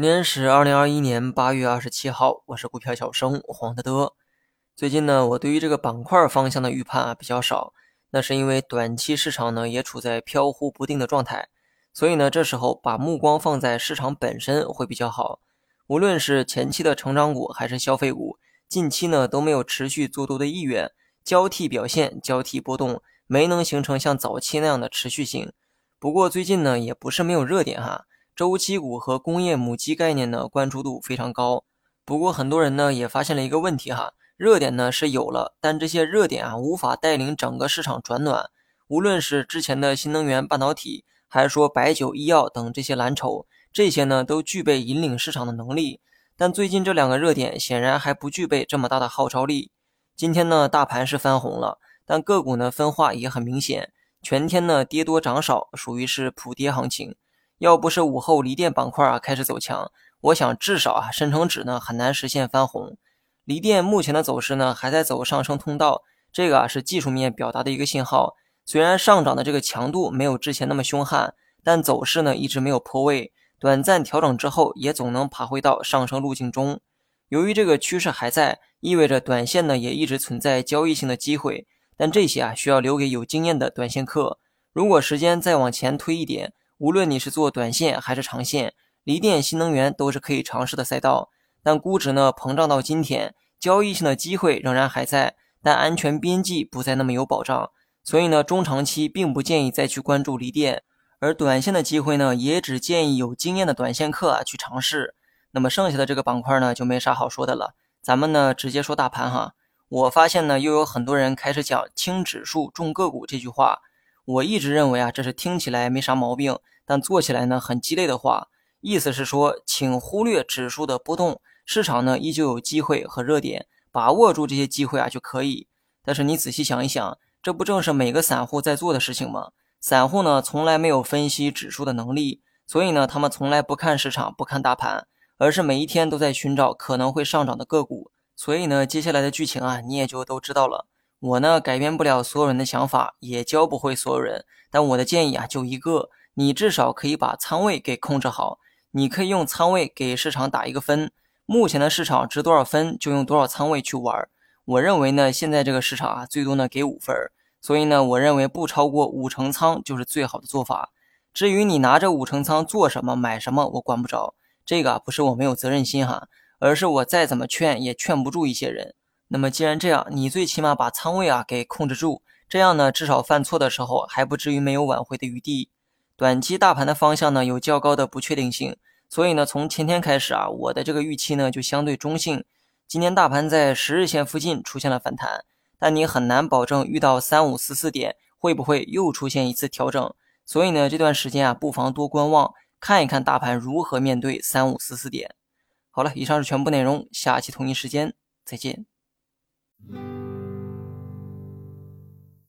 今天是二零二一年八月二十七号，我是股票小生黄德德。最近呢，我对于这个板块方向的预判啊比较少，那是因为短期市场呢也处在飘忽不定的状态，所以呢这时候把目光放在市场本身会比较好。无论是前期的成长股还是消费股，近期呢都没有持续做多的意愿，交替表现，交替波动，没能形成像早期那样的持续性。不过最近呢也不是没有热点哈。周期股和工业母机概念呢，关注度非常高。不过很多人呢也发现了一个问题哈，热点呢是有了，但这些热点啊无法带领整个市场转暖。无论是之前的新能源半导体，还是说白酒、医药等这些蓝筹，这些呢都具备引领市场的能力。但最近这两个热点显然还不具备这么大的号召力。今天呢大盘是翻红了，但个股呢分化也很明显，全天呢跌多涨少，属于是普跌行情。要不是午后锂电板块啊开始走强，我想至少啊深成指呢很难实现翻红。锂电目前的走势呢还在走上升通道，这个啊是技术面表达的一个信号。虽然上涨的这个强度没有之前那么凶悍，但走势呢一直没有破位，短暂调整之后也总能爬回到上升路径中。由于这个趋势还在，意味着短线呢也一直存在交易性的机会，但这些啊需要留给有经验的短线客。如果时间再往前推一点。无论你是做短线还是长线，锂电、新能源都是可以尝试的赛道。但估值呢膨胀到今天，交易性的机会仍然还在，但安全边际不再那么有保障。所以呢，中长期并不建议再去关注锂电，而短线的机会呢，也只建议有经验的短线客啊去尝试。那么剩下的这个板块呢，就没啥好说的了。咱们呢直接说大盘哈。我发现呢，又有很多人开始讲轻指数重个股这句话。我一直认为啊，这是听起来没啥毛病，但做起来呢很鸡肋的话。意思是说，请忽略指数的波动，市场呢依旧有机会和热点，把握住这些机会啊就可以。但是你仔细想一想，这不正是每个散户在做的事情吗？散户呢从来没有分析指数的能力，所以呢他们从来不看市场，不看大盘，而是每一天都在寻找可能会上涨的个股。所以呢，接下来的剧情啊，你也就都知道了。我呢改变不了所有人的想法，也教不会所有人。但我的建议啊，就一个，你至少可以把仓位给控制好。你可以用仓位给市场打一个分，目前的市场值多少分，就用多少仓位去玩。我认为呢，现在这个市场啊，最多呢给五分，所以呢，我认为不超过五成仓就是最好的做法。至于你拿着五成仓做什么、买什么，我管不着。这个不是我没有责任心哈，而是我再怎么劝也劝不住一些人。那么既然这样，你最起码把仓位啊给控制住，这样呢，至少犯错的时候还不至于没有挽回的余地。短期大盘的方向呢有较高的不确定性，所以呢，从前天开始啊，我的这个预期呢就相对中性。今天大盘在十日线附近出现了反弹，但你很难保证遇到三五四四点会不会又出现一次调整。所以呢，这段时间啊，不妨多观望，看一看大盘如何面对三五四四点。好了，以上是全部内容，下期同一时间再见。Mm-hmm.